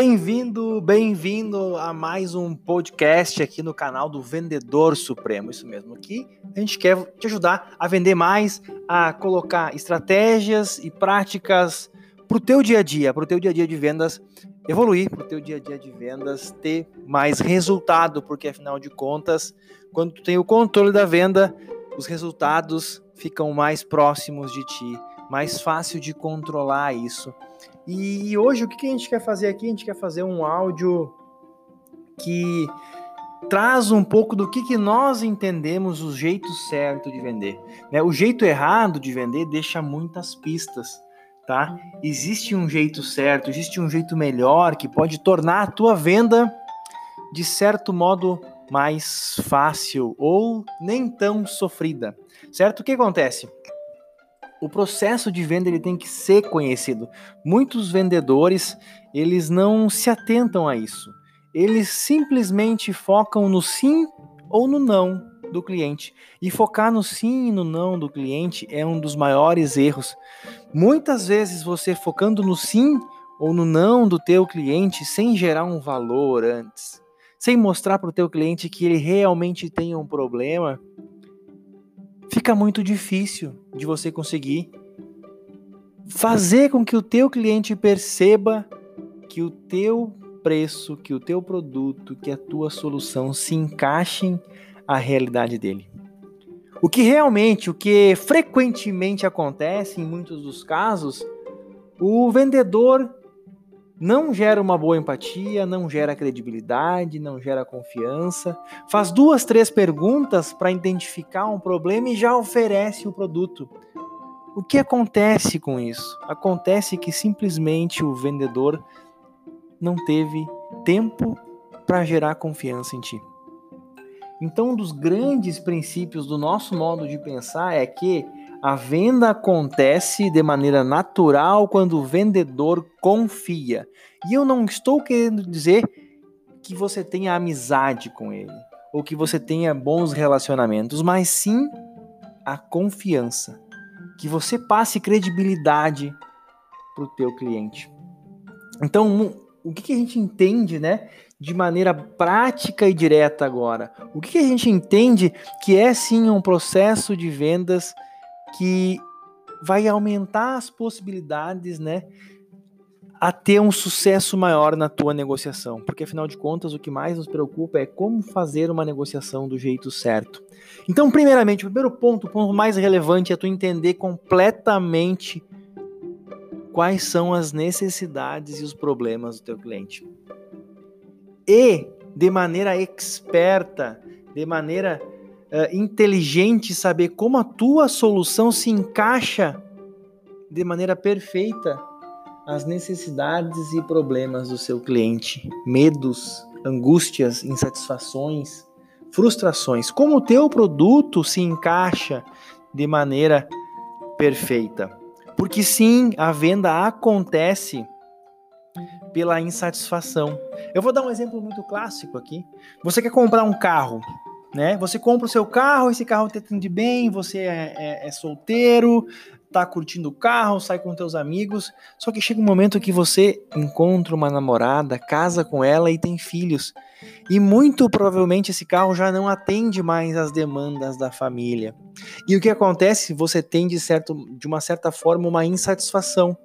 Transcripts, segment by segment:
Bem-vindo, bem-vindo a mais um podcast aqui no canal do Vendedor Supremo. Isso mesmo, aqui a gente quer te ajudar a vender mais, a colocar estratégias e práticas para o teu dia a dia, para o teu dia a dia de vendas evoluir, para o teu dia a dia de vendas ter mais resultado, porque afinal de contas, quando tu tem o controle da venda, os resultados ficam mais próximos de ti, mais fácil de controlar isso e hoje o que a gente quer fazer aqui? A gente quer fazer um áudio que traz um pouco do que, que nós entendemos o jeito certo de vender. Né? O jeito errado de vender deixa muitas pistas. Tá? Existe um jeito certo, existe um jeito melhor que pode tornar a tua venda de certo modo mais fácil ou nem tão sofrida. Certo? O que acontece? O processo de venda ele tem que ser conhecido. Muitos vendedores, eles não se atentam a isso. Eles simplesmente focam no sim ou no não do cliente. E focar no sim e no não do cliente é um dos maiores erros. Muitas vezes você focando no sim ou no não do teu cliente sem gerar um valor antes, sem mostrar para o teu cliente que ele realmente tem um problema, fica muito difícil de você conseguir fazer com que o teu cliente perceba que o teu preço, que o teu produto, que a tua solução se encaixem à realidade dele. O que realmente, o que frequentemente acontece em muitos dos casos, o vendedor não gera uma boa empatia, não gera credibilidade, não gera confiança, faz duas, três perguntas para identificar um problema e já oferece o produto. O que acontece com isso? Acontece que simplesmente o vendedor não teve tempo para gerar confiança em ti. Então, um dos grandes princípios do nosso modo de pensar é que a venda acontece de maneira natural quando o vendedor confia. E eu não estou querendo dizer que você tenha amizade com ele ou que você tenha bons relacionamentos, mas sim a confiança, que você passe credibilidade para o teu cliente. Então, o que, a gente entende, né, de maneira prática e direta agora? O que a gente entende que é sim um processo de vendas que vai aumentar as possibilidades, né, a ter um sucesso maior na tua negociação, porque afinal de contas o que mais nos preocupa é como fazer uma negociação do jeito certo. Então, primeiramente, o primeiro ponto, o ponto mais relevante é tu entender completamente quais são as necessidades e os problemas do teu cliente. E de maneira experta, de maneira uh, inteligente saber como a tua solução se encaixa de maneira perfeita às necessidades e problemas do seu cliente, medos, angústias, insatisfações, frustrações. Como o teu produto se encaixa de maneira perfeita. Porque sim, a venda acontece pela insatisfação. Eu vou dar um exemplo muito clássico aqui. Você quer comprar um carro, né? Você compra o seu carro, esse carro te atende bem, você é, é, é, solteiro, tá curtindo o carro, sai com teus amigos, só que chega um momento que você encontra uma namorada, casa com ela e tem filhos. E muito provavelmente esse carro já não atende mais às demandas da família. E o que acontece? Você tem de, certo, de uma certa forma uma insatisfação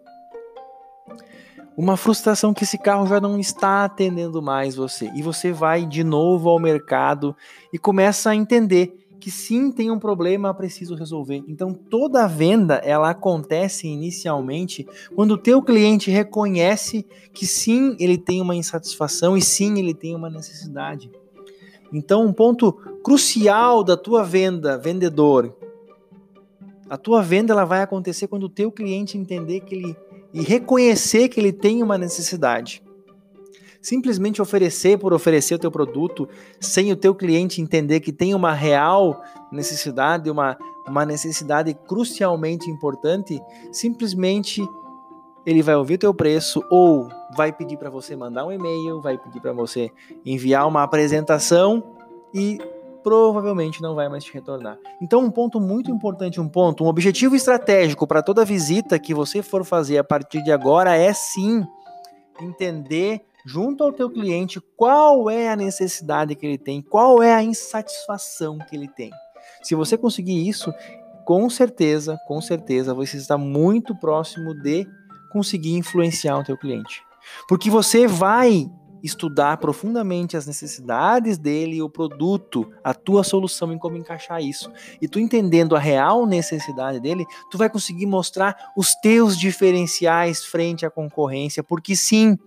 uma frustração que esse carro já não está atendendo mais você. E você vai de novo ao mercado e começa a entender que sim, tem um problema, preciso resolver. Então toda venda ela acontece inicialmente quando o teu cliente reconhece que sim, ele tem uma insatisfação e sim, ele tem uma necessidade. Então um ponto crucial da tua venda, vendedor, a tua venda ela vai acontecer quando o teu cliente entender que ele e reconhecer que ele tem uma necessidade. Simplesmente oferecer por oferecer o teu produto sem o teu cliente entender que tem uma real necessidade, uma, uma necessidade crucialmente importante, simplesmente ele vai ouvir teu preço ou vai pedir para você mandar um e-mail, vai pedir para você enviar uma apresentação e provavelmente não vai mais te retornar. Então, um ponto muito importante, um ponto, um objetivo estratégico para toda visita que você for fazer a partir de agora é sim entender junto ao teu cliente qual é a necessidade que ele tem, qual é a insatisfação que ele tem. Se você conseguir isso, com certeza, com certeza, você está muito próximo de conseguir influenciar o teu cliente. Porque você vai estudar profundamente as necessidades dele, o produto, a tua solução em como encaixar isso. E tu entendendo a real necessidade dele, tu vai conseguir mostrar os teus diferenciais frente à concorrência, porque sim,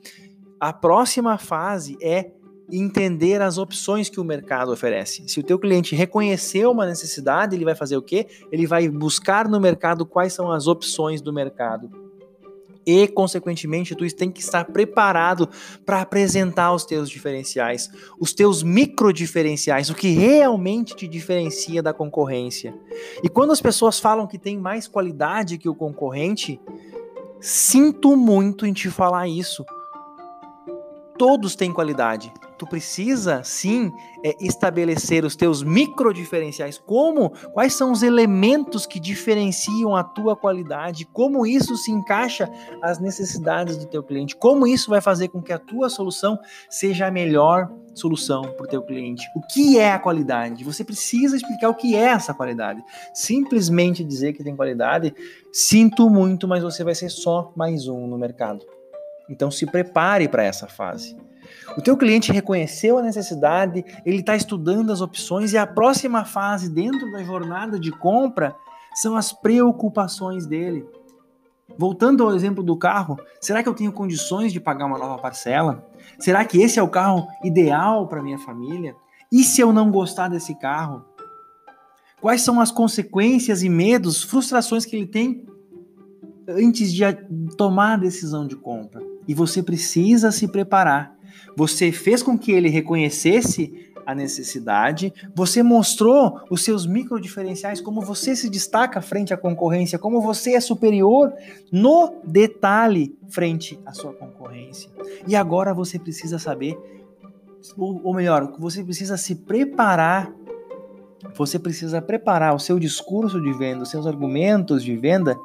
a próxima fase é entender as opções que o mercado oferece. Se o teu cliente reconheceu uma necessidade, ele vai fazer o quê? Ele vai buscar no mercado quais são as opções do mercado e, consequentemente, tu tem que estar preparado para apresentar os teus diferenciais, os teus micro diferenciais, o que realmente te diferencia da concorrência. E quando as pessoas falam que tem mais qualidade que o concorrente, sinto muito em te falar isso. Todos têm qualidade, tu precisa sim é, estabelecer os teus micro diferenciais, como, quais são os elementos que diferenciam a tua qualidade, como isso se encaixa às necessidades do teu cliente, como isso vai fazer com que a tua solução seja a melhor solução para o teu cliente. O que é a qualidade? Você precisa explicar o que é essa qualidade. Simplesmente dizer que tem qualidade, sinto muito, mas você vai ser só mais um no mercado. Então se prepare para essa fase. O teu cliente reconheceu a necessidade, ele está estudando as opções e a próxima fase dentro da jornada de compra são as preocupações dele. Voltando ao exemplo do carro, será que eu tenho condições de pagar uma nova parcela? Será que esse é o carro ideal para minha família? E se eu não gostar desse carro? Quais são as consequências e medos, frustrações que ele tem antes de tomar a decisão de compra? E você precisa se preparar você fez com que ele reconhecesse a necessidade, você mostrou os seus micro diferenciais, como você se destaca frente à concorrência, como você é superior no detalhe frente à sua concorrência. E agora você precisa saber, ou melhor, você precisa se preparar você precisa preparar o seu discurso de venda, os seus argumentos de venda,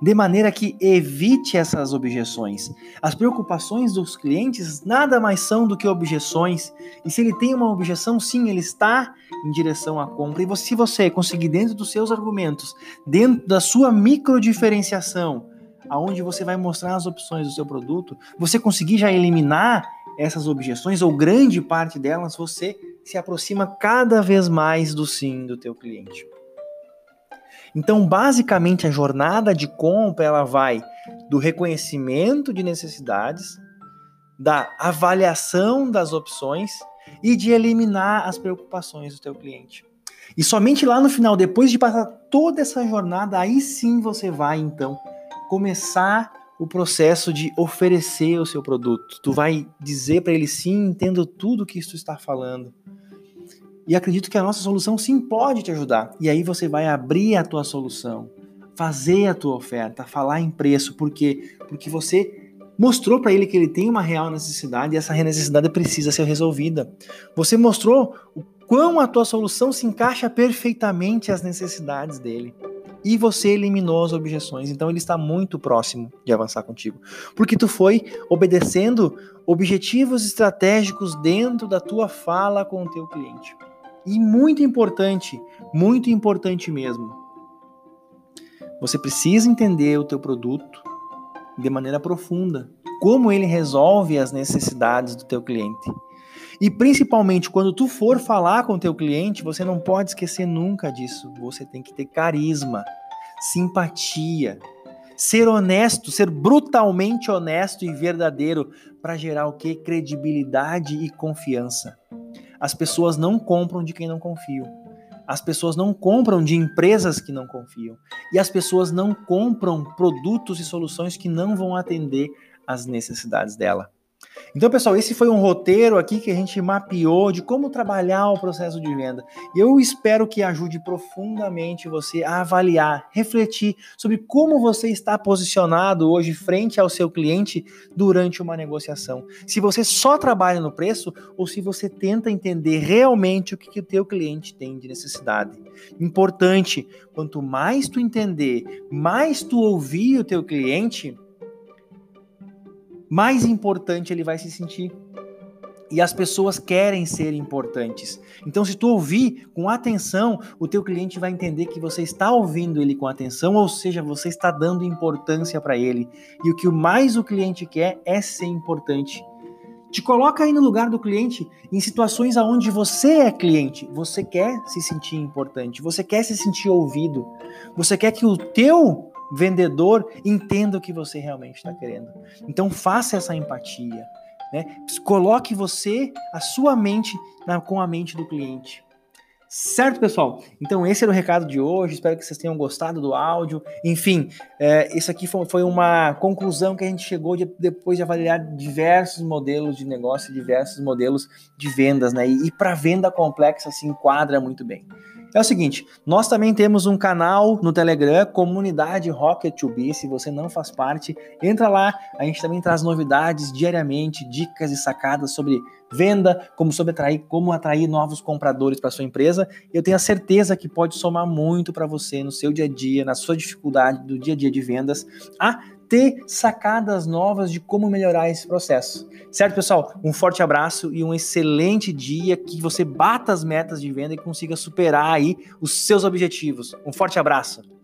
de maneira que evite essas objeções. As preocupações dos clientes nada mais são do que objeções. E se ele tem uma objeção, sim, ele está em direção à compra. E se você conseguir, dentro dos seus argumentos, dentro da sua micro diferenciação, aonde você vai mostrar as opções do seu produto, você conseguir já eliminar essas objeções, ou grande parte delas, você se aproxima cada vez mais do sim do teu cliente. Então, basicamente, a jornada de compra ela vai do reconhecimento de necessidades, da avaliação das opções e de eliminar as preocupações do teu cliente. E somente lá no final, depois de passar toda essa jornada, aí sim você vai então começar o processo de oferecer o seu produto. Tu vai dizer para ele sim, entendo tudo que isso está falando. E acredito que a nossa solução sim pode te ajudar. E aí você vai abrir a tua solução, fazer a tua oferta, falar em preço, porque porque você mostrou para ele que ele tem uma real necessidade e essa necessidade precisa ser resolvida. Você mostrou o quão a tua solução se encaixa perfeitamente às necessidades dele e você eliminou as objeções. Então ele está muito próximo de avançar contigo, porque tu foi obedecendo objetivos estratégicos dentro da tua fala com o teu cliente. E muito importante, muito importante mesmo. Você precisa entender o teu produto de maneira profunda, como ele resolve as necessidades do teu cliente. E principalmente quando tu for falar com o teu cliente, você não pode esquecer nunca disso. Você tem que ter carisma, simpatia, ser honesto, ser brutalmente honesto e verdadeiro para gerar o que? Credibilidade e confiança. As pessoas não compram de quem não confiam. As pessoas não compram de empresas que não confiam. E as pessoas não compram produtos e soluções que não vão atender às necessidades dela. Então, pessoal, esse foi um roteiro aqui que a gente mapeou de como trabalhar o processo de venda. E eu espero que ajude profundamente você a avaliar, refletir sobre como você está posicionado hoje frente ao seu cliente durante uma negociação. Se você só trabalha no preço ou se você tenta entender realmente o que, que o teu cliente tem de necessidade. Importante, quanto mais tu entender, mais tu ouvir o teu cliente, mais importante ele vai se sentir. E as pessoas querem ser importantes. Então, se tu ouvir com atenção, o teu cliente vai entender que você está ouvindo ele com atenção, ou seja, você está dando importância para ele. E o que mais o cliente quer é ser importante. Te coloca aí no lugar do cliente em situações aonde você é cliente. Você quer se sentir importante, você quer se sentir ouvido, você quer que o teu vendedor entenda o que você realmente está querendo. Então faça essa empatia. Né? Coloque você, a sua mente, na, com a mente do cliente. Certo, pessoal? Então, esse era o recado de hoje. Espero que vocês tenham gostado do áudio. Enfim, é, isso aqui foi, foi, uma conclusão que a gente chegou de, depois de avaliar diversos modelos de negócio, diversos modelos de vendas, né? E, e para venda complexa se enquadra muito bem. É o seguinte, nós também temos um canal no Telegram, comunidade Rocket 2B, se você não faz parte, entra lá, a gente também traz novidades diariamente, dicas e sacadas sobre venda, como sobre atrair, como atrair novos compradores para sua empresa. Eu tenho a certeza que pode somar muito para você no seu dia a dia, na sua dificuldade do dia a dia de vendas. Ah, ter sacadas novas de como melhorar esse processo. Certo, pessoal? Um forte abraço e um excelente dia que você bata as metas de venda e consiga superar aí os seus objetivos. Um forte abraço.